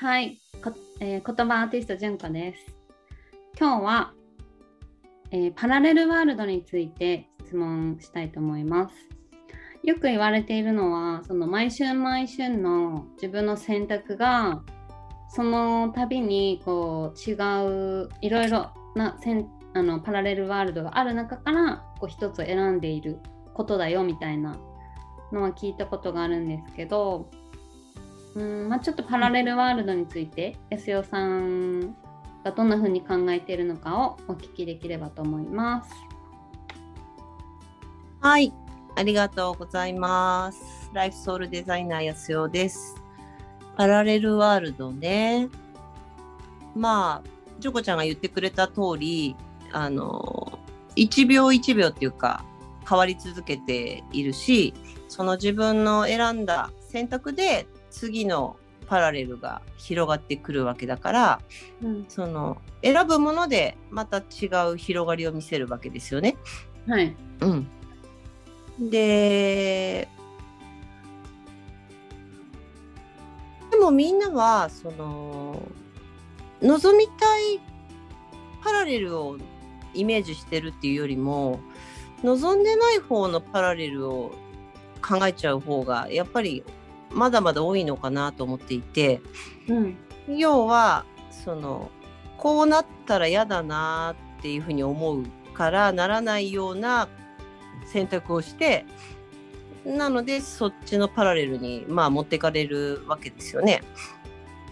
はい、こえー言葉アーティスト純子です。今日は、えーパラレルワールドについて質問したいと思います。よく言われているのは、その毎春毎春の自分の選択が、その度にこう違ういろいろなせんあのパラレルワールドがある中からこう一つ選んでいることだよみたいなのは聞いたことがあるんですけど、うんまあ、ちょっとパラレルワールドについて安代さんがどんな風に考えているのかをお聞きできればと思います。はい、ありがとうございます。ライフソウルデザイナー安代です。パラレルワールドね。まあ、ジョコちゃんが言ってくれた通り、あの、1秒1秒っていうか、変わり続けているし、その自分の選んだ選択で次のパラレルが広がってくるわけだから、うんその選ぶものでまた違う広がりを見せるわけですよね。はい、うん。で、でもみんなは、その、望みたいパラレルをイメージしてるっていうよりも、望んでない方のパラレルを考えちゃう方が、やっぱりまだまだ多いのかなと思っていて、うん要はそのこうなったら嫌だなっていうふうに思うからならないような選択をしてなのでそっちのパラレルにまあ持ってかれるわけですよね。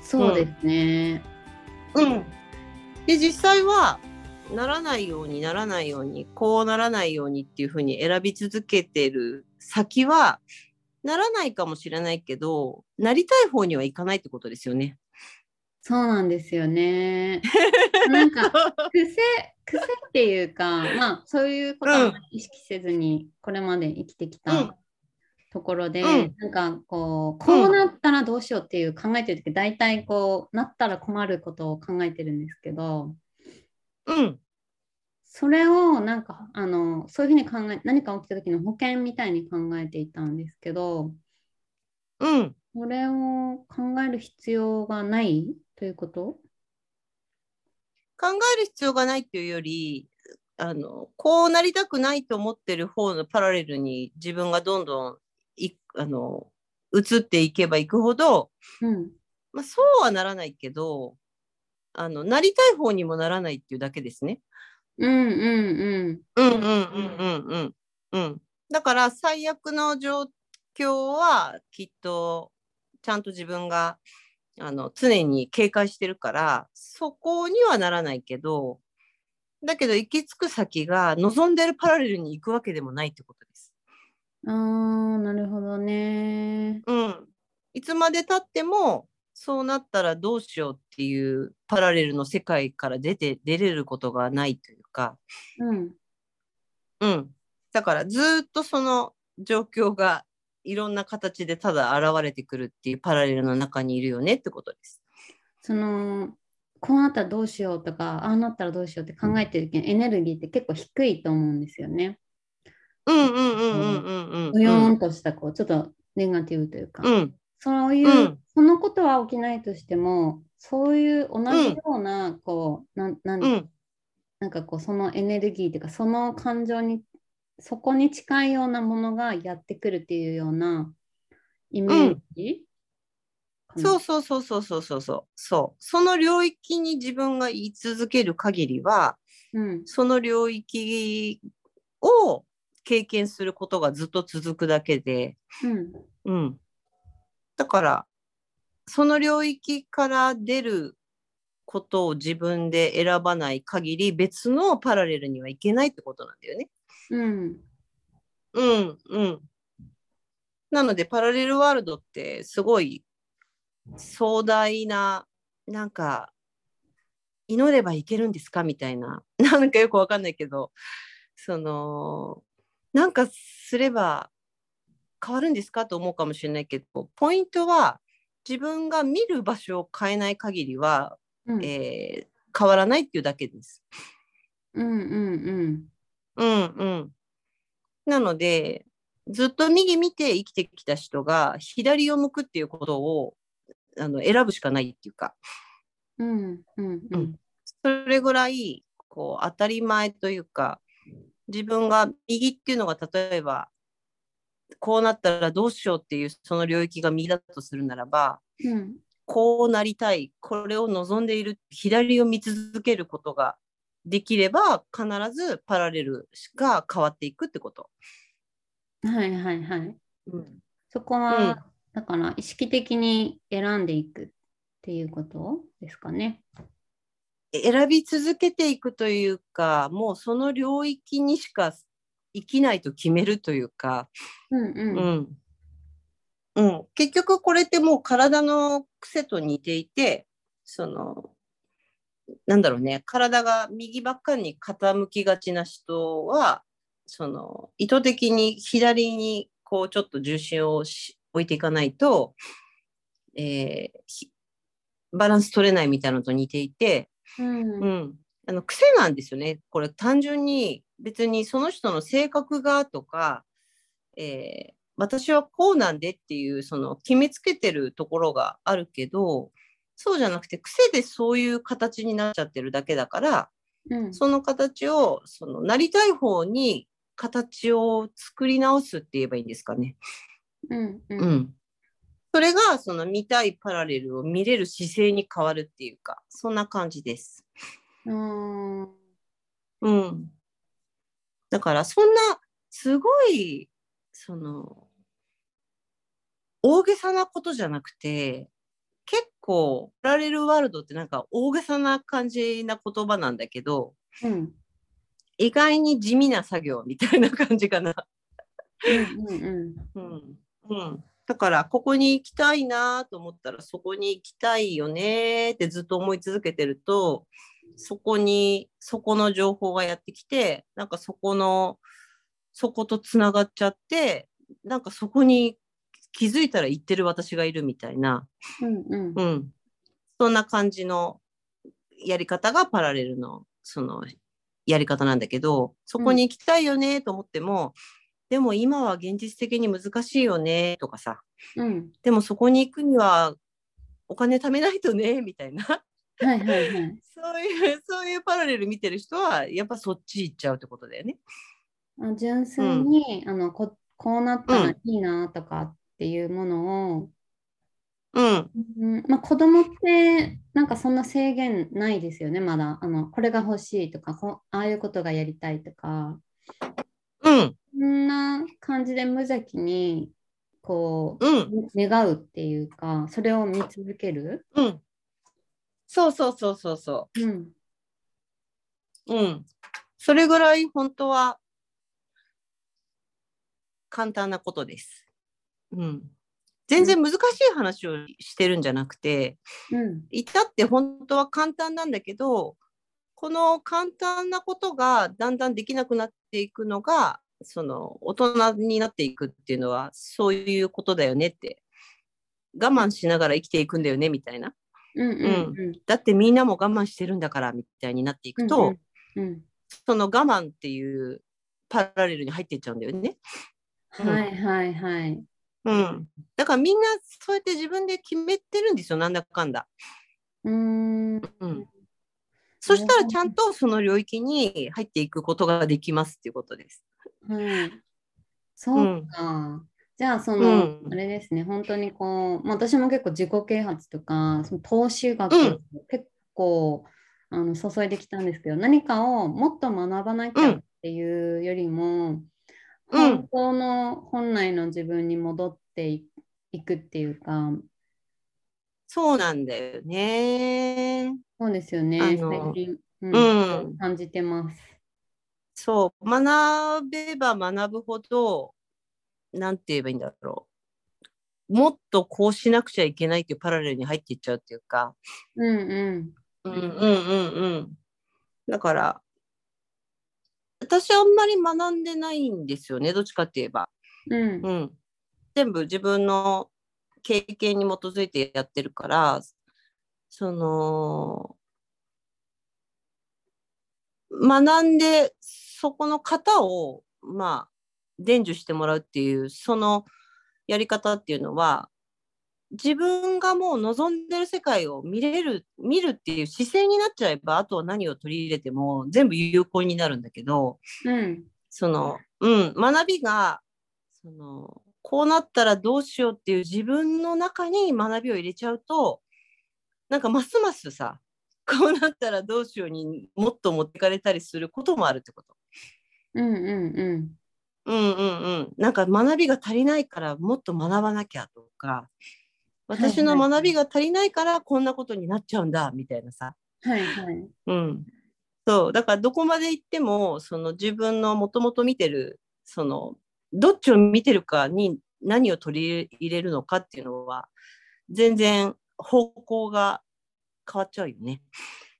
そうですね。うん、で実際はならないようにならないようにこうならないようにっていうふうに選び続けてる先はならないかもしれないけどなりたい方にはいかないってことですよね。そうなんですよね。なんか癖癖っていうか、まあそういうことは意識せずにこれまで生きてきうんたところで、うんなんかこうこうなったらどうしようっていう考えてる時大体こうなったら困ることを考えてるんですけどうんそれをなんかあのそういうふうに考え何か起きた時の保険みたいに考えていたんですけどうん。それを考える必要がないということ？考える必要がないっていうよりあのこうなりたくないと思ってる方のパラレルに自分がどんどんいあの移っていけばいくほど、うん。まあ、そうはならないけどあのなりたい方にもならないっていうだけですね。うんうんうん。うんうんうんうんうん。だから最悪の状況はきっとちゃんと自分があの常に警戒してるからそこにはならないけどだけど行き着く先が望んでるパラレルに行くわけでもないってことです。あーなるほどね。うん。いつまでたってもそうなったらどうしようっていうパラレルの世界から出て出れることがないというか。うん。うん。だからずーっとその状況がいろんな形でただ現れてくるっていうパラレルの中にいるよねってことです。そのこうなったらどうしようとかああなったらどうしようって考えてる時にエネルギーって結構低いと思うんですよね。うんうんうんうんうんうん。うよーんとしたこうちょっとネガティブというか、うん。そういう、うんそのことは起きないとしてもそういう同じような、こうなんなんうん。なんかこうそのエネルギーというかその感情にそこに近いようなものがやってくるっていうようなイメージ、かなそうそうそうそうそうそうそう。そう。その領域に自分が居続ける限りは、うんその領域を経験することがずっと続くだけで、うんうん。だから、その領域から出ることを自分で選ばない限り、別のパラレルにはいけないってことなんだよね。うん。うん、うん。なので、パラレルワールドってすごい壮大な、なんか、祈ればいけるんですか？みたいな、なんかよくわかんないけど、その、なんかすれば変わるんですか？と思うかもしれないけど、ポイントは自分が見る場所を変えない限りは、うん。えー変わらないっていうだけです。うんうんうん。うんうん。なので、ずっと右見て生きてきた人が左を向くっていうことをあの選ぶしかないっていうか、うんうんうん。それぐらいこう当たり前というか自分が右っていうのが例えばこうなったらどうしようっていうその領域が右だとするならばうんこうなりたいこれを望んでいる左を見続けることができれば必ずパラレルが変わっていくってこと。はいはいはい。うんそこは、だから意識的に選んでいくっていうことですかね。選び続けていくというかもうその領域にしか生きないと決めるというか、うんう。うんんうん、結局これってもう体の癖と似ていてそのなんだろうね。体が右ばっかりに傾きがちな人はその意図的に左にこうちょっと重心をし置いていかないと、えーひバランス取れないみたいなのと似ていて、うん。うん、あの癖なんですよね。これ単純に別にその人の性格がとか、えー私はこうなんでっていうその決めつけてるところがあるけどそうじゃなくて癖でそういう形になっちゃってるだけだからうんその形をそのなりたい方に形を作り直すって言えばいいんですかね。うんううんん、それがその見たいパラレルを見れる姿勢に変わるっていうかそんな感じです。うんうん。だからそんなすごいその大げさなことじゃなくて結構パラレルワールドってなんか大げさな感じな言葉なんだけどうん。意外に地味な作業みたいな感じかな。だからここに行きたいなと思ったらそこに行きたいよねってずっと思い続けてるとそこにそこの情報がやってきてなんかそこのそことつながっちゃってなんかそこに気づいたら行ってる私がいるみたいな、うんうん。うん、そんな感じのやり方がパラレルのそのやり方なんだけどそこに行きたいよねと思っても、でも今は現実的に難しいよねとかさ。うん。でもそこに行くにはお金貯めないとねみたいな。はいはいはい。そういうそういうパラレル見てる人はやっぱそっち行っちゃうってことだよね。あ純粋に、あのここうなったらいいなとかっていうものを、うん。うん。まあ、子供ってなんかそんな制限ないですよねまだ。あのこれが欲しいとかこああいうことがやりたいとか。うん。そんな感じで無邪気にこううん。願うっていうかそれを見続ける、うん。そうそうそうそうそう。ん。う。うん。それぐらい本当は簡単なことです。うん。全然難しい話をしてるんじゃなくて、うん至って本当は簡単なんだけど、この簡単なことがだんだんできなくなっていくのが、その大人になっていくっていうのはそういうことだよねって。我慢しながら生きていくんだよねみたいな。うんうんうんだってみんなも我慢してるんだからみたいになっていくと、うんその我慢っていうパラレルに入っていっちゃうんだよね。うんはいはいはい。うん。だからみんなそうやって自分で決めてるんですよ、なんだかんだ。うーんうん。そしたらちゃんとその領域に入っていくことができますっていうことです。はい。そうか。じゃあ、その、うんあれですね、本当にこう、まあ、私も結構自己啓発とか、その投資学うん結構、あの注いできたんですけど、何かをもっと学ばなきゃっていうよりも、うん本当の本来の自分に戻っていいくっていうか、そうなんだよね。そうですよね、最近、ううんん。感じてます。そう。学べば学ぶほど、なんて言えばいいんだろう。もっとこうしなくちゃいけないっていうパラレルに入っていっちゃうっていうか、うんうん。うんうんうんうん。だから、私あんまり学んでないんですよね、どっちかって言えば。うんうん。全部自分の経験に基づいてやってるから、その、学んで、そこの型を、まあ、伝授してもらうっていう、そのやり方っていうのは、自分がもう望んでる世界を見れる見るっていう姿勢になっちゃえばあとは何を取り入れても全部有効になるんだけどうん。その、うん、学びがそのこうなったらどうしようっていう自分の中に学びを入れちゃうとなんかますますさこうなったらどうしようにもっと持ってかれたりすることもあるってこと。うんうんうん。うんうんうん。なんか学びが足りないからもっと学ばなきゃとか私の学びが足りないからこんなことになっちゃうんだみたいなさ。はいはい。うん。そう。だからどこまで行ってもその自分のもともと見てるそのどっちを見てるかに何を取り入れるのかっていうのは全然方向が変わっちゃうよね。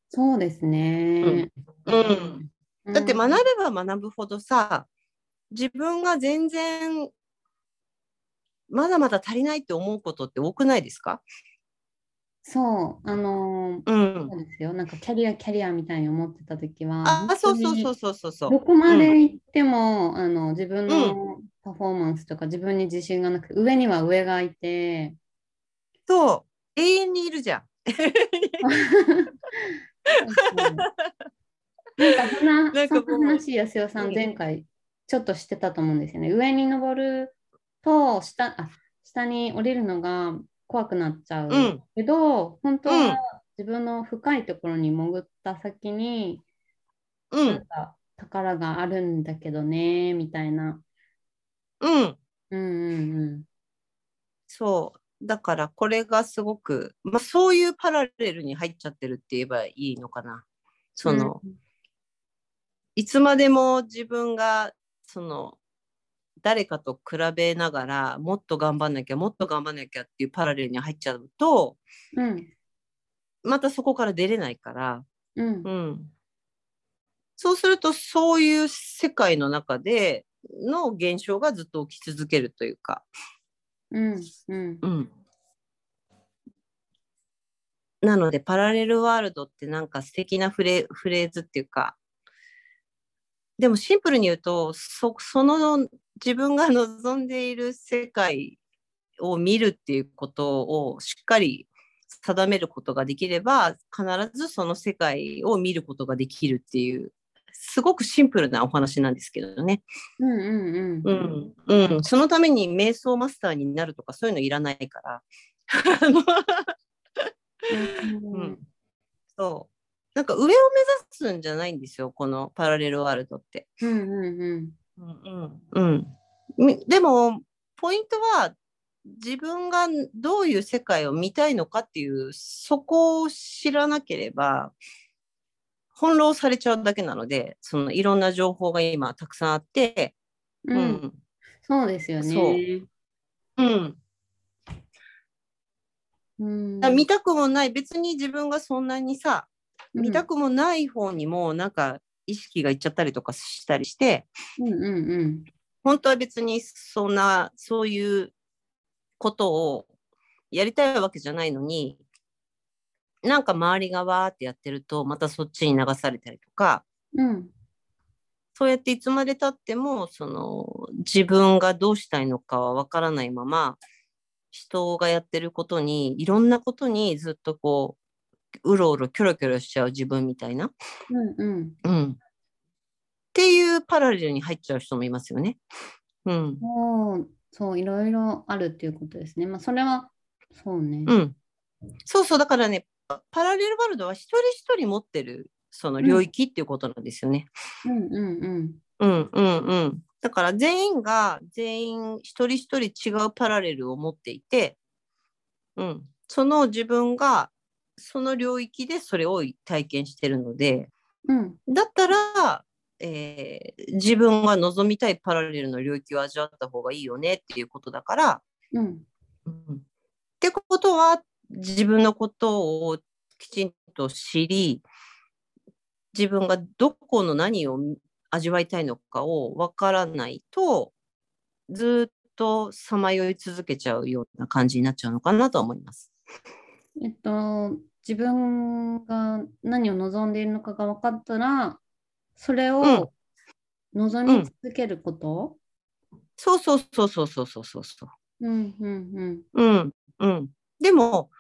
そうですね。うん。うんだって学べば学ぶほどさ自分が全然まだまだ足りないって思うことって多くないですか？そう、あのーうんそう。ですよ。なんかキャリア、キャリアみたいに思ってた時は、あ、そうそうそうそうそうそう。どこまで行っても、あの自分のパフォーマンスとか自分に自信がなくて、上には上がいて、そう。永遠にいるじゃん。なんかそんな、なんかそんな話、安代さうんん、前回ちょっとしてたと思うんですよね。上に登ると下あ、下に降りるのが怖くなっちゃううんけど、本当うんは自分の深いところに潜った先に、うん。なんか宝があるんだけどね、みたいな。うん。うんうんうん。そう。だからこれがすごく、まあ、そういうパラレルに入っちゃってるって言えばいいのかな。その、いつまでも自分がその誰かと比べながらもっと頑張んなきゃもっと頑張んなきゃっていうパラレルに入っちゃうとうん。またそこから出れないから、うん。うん、そうするとそういう世界の中での現象がずっと起き続けるというか、うんうん。うん、なのでパラレルワールドってなんか素敵なフレフレーズっていうか。でもシンプルに言うとそその自分が望んでいる世界を見るっていうことをしっかり定めることができれば必ずその世界を見ることができるっていうすごくシンプルなお話なんですけどね。うんうんううんんうん、そのために瞑想マスターになるとかそういうのいらないから。うん、そう。なんか上を目指すんじゃないんですよ、このパラレルワールドって。うんうんうんうんうん。みでも、ポイントは自分がどういう世界を見たいのかっていう、そこを知らなければ、翻弄されちゃうだけなので、そのいろんな情報が今たくさんあって、ううん。ん、そうですよね。うん、うん。だから見たくもない、別に自分がそんなにさ、見たくもない方にもなんか意識がいっちゃったりとかしたりして、うんうんうん。本当は別にそんな、そういうことをやりたいわけじゃないのに、なんか周りがわーってやってると、またそっちに流されたりとか、うん。そうやっていつまでたっても、その自分がどうしたいのかはわからないまま、人がやってることに、いろんなことにずっとこう、うろうろキョロキョロしちゃう自分みたいな。うんうんうん。っていうパラレルに入っちゃう人もいますよね。うん。そうそういろいろあるっていうことですね。まあそれはそうね。うん。そうそう、だからね、パパラレルワールドは一人一人持ってるその領域っていうことなんですよね。うんうんうんうんうんうん。だから全員が全員一人一人違うパラレルを持っていて、うん、その自分がその領域でそれを体験してるので、うん。だったら、えー自分が望みたいパラレルの領域を味わった方がいいよねっていうことだから、うん。うん。ってことは自分のことをきちんと知り自分がどこの何を味わいたいのかをわからないとずっとさまよい続けちゃうような感じになっちゃうのかなとは思います。えっと、自分が何を望んでいるのかが分かったら、それを望み続けること、うんうん、そうそうそうそうそうそうそう。うんうんうん。うんうん。でも、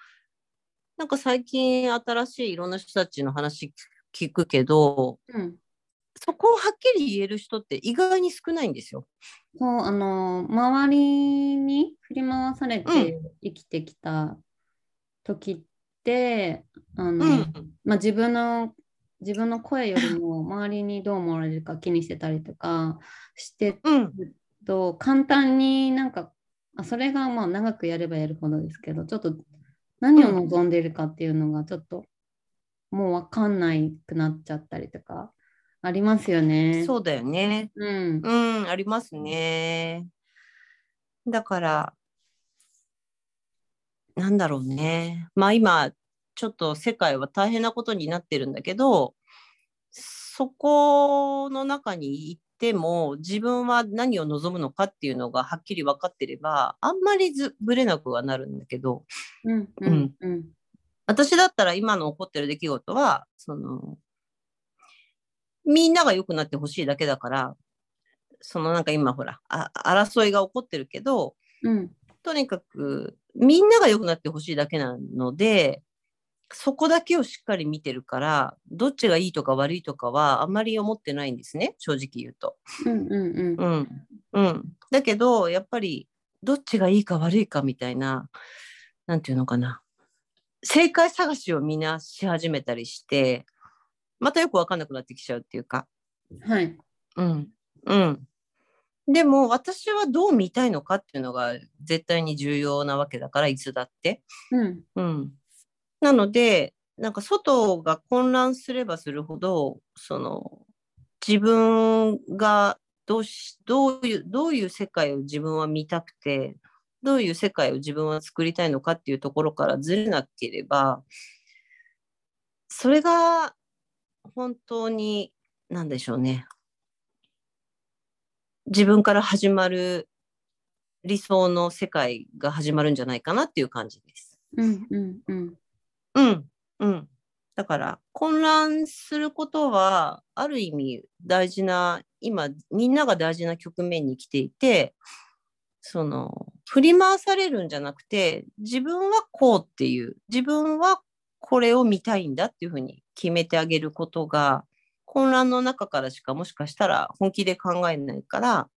なんか最近新しいいろんな人たちの話聞くけど、うん、そこをはっきり言える人って意外に少ないんですよ。そうあの周りに振り回されて生きてきた時って、あうの、ん。まあ、自分の、自分の声よりも 周りにどう思われるか気にしてたりとかしてうん。ると、簡単になんか、あ、それがまあ長くやればやるほどですけど、ちょっと何を望んでいるかっていうのがちょっともうわかんないくなっちゃったりとかありますよね。そうだよね。うん。うん、ありますね。だから、なんだろうね。まあ今、ちょっと世界は大変なことになってるんだけど、そこの中に行っても、自分は何を望むのかっていうのがはっきり分かってれば、あんまりずぶれなくはなるんだけど、うんうん。うん。私だったら今の起こってる出来事は、その、みんなが良くなってほしいだけだから、そのなんか今ほら、あ争いが起こってるけど、うん。とにかくみんなが良くなってほしいだけなので、そこだけをしっかり見てるから、どっちがいいとか悪いとかはあんまり思ってないんですね、正直言うと。うんうんうんうん。うん。だけど、やっぱり、どっちがいいか悪いかみたいな、なんていうのかな。正解探しをみんなし始めたりして、またよくわかんなくなってきちゃうっていうか。はい。うん。うん。でも、私はどう見たいのかっていうのが絶対に重要なわけだから、いつだって。うんうん。なので、なんか外が混乱すればするほど、その、自分がどうし、どういう、どういう世界を自分は見たくて、どういう世界を自分は作りたいのかっていうところからずれなければ、それが本当に、なんでしょうね。自分から始まる理想の世界が始まるんじゃないかなっていう感じです。うんうんうんうん、うん。だから、混乱することは、ある意味大事な、今、みんなが大事な局面に来ていて、その、振り回されるんじゃなくて、自分はこうっていう、自分はこれを見たいんだっていうふうに決めてあげることが、混乱の中からしかもしかしたら本気で考えないから、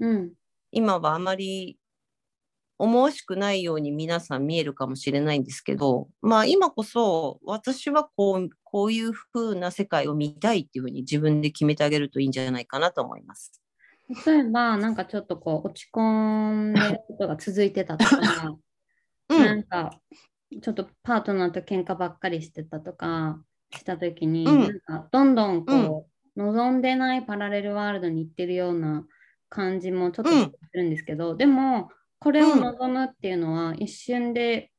うん今はあまり思わしくないように皆さん見えるかもしれないんですけど、まあ今こそ私はこうこういう風な世界を見たいっていうふうに自分で決めてあげるといいんじゃないかなと思います。例えば、なんかちょっとこう落ち込んでることが続いてたとか、うなんん、かちょっとパートナーと喧嘩ばっかりしてたとかしたときに、うん。なんかどんどんこう、望んでないパラレルワールドに行ってるような感じもちょっとうん。するんですけど、でもこれを望むっていうのは一瞬で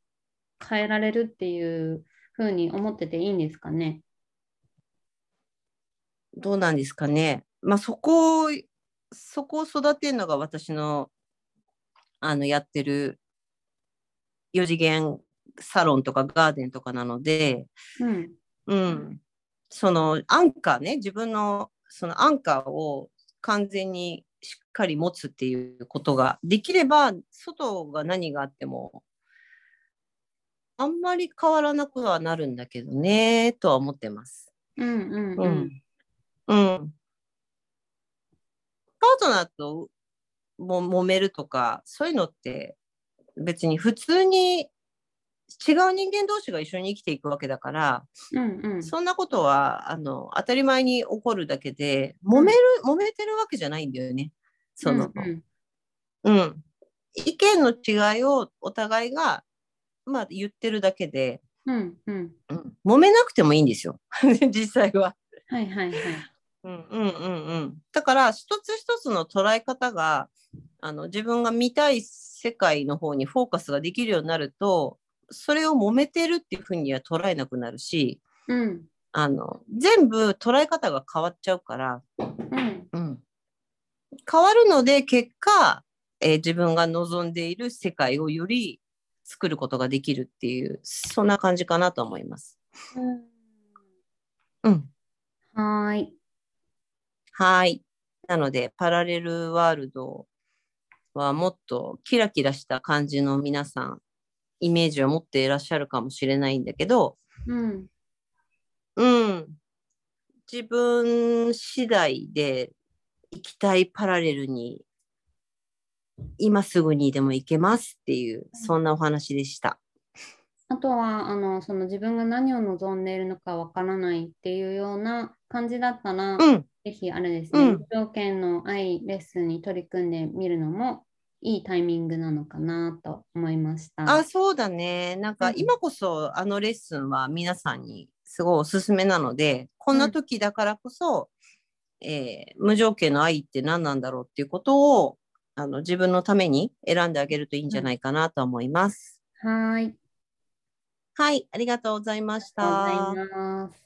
変えられるっていうふうに思ってていいんですかね？どうなんですかね。まあそこをそこを育てるのが私のあのやってる4次元サロンとかガーデンとかなので、うんうん、そのアンカーね、自分のそのアンカーを完全にしっかり持つっていうことができれば、外が何があっても、あんまり変わらなくはなるんだけどね、とは思ってます。うんうんううんん。うん。パートナーとも揉めるとか、そういうのって別に普通に違う人間同士が一緒に生きていくわけだから、うんうんそんなことはあの当たり前に起こるだけで、揉める、揉めてるわけじゃないんだよね。その、うんうん、意見の違いをお互いが、まあ、言ってるだけで、うんうんうん、揉めなくてもいいんですよ。実際は。はいはいはい。うんうんうんうん。だから、一つ一つの捉え方が、あの自分が見たい世界の方にフォーカスができるようになると、それを揉めてるっていうふうには捉えなくなるし、うんあの全部捉え方が変わっちゃうから、うんうん、変わるので結果、えー自分が望んでいる世界をより作ることができるっていうそんな感じかなと思います。うん、はーい。はい。なのでパラレルワールドはもっとキラキラした感じの皆さんイメージを持っていらっしゃるかもしれないんだけど、うん。うん。自分次第で行きたいパラレルに今すぐにでも行けますっていう、そんなお話でした。あとは、あの、その自分が何を望んでいるのかわからないっていうような感じだったら、うん。ぜひあれですね、うん無条件の愛レッスンに取り組んでみるのもいいタイミングなのかなと思いました。あ、そうだね。なんかうん今こそあのレッスンは皆さんにすごいおすすめなので、こんな時だからこそ、えー無条件の愛って何なんだろうっていうことをあの自分のために選んであげるといいんじゃないかなと思います。はーい。はい、ありがとうございましありがとうたござい。ます。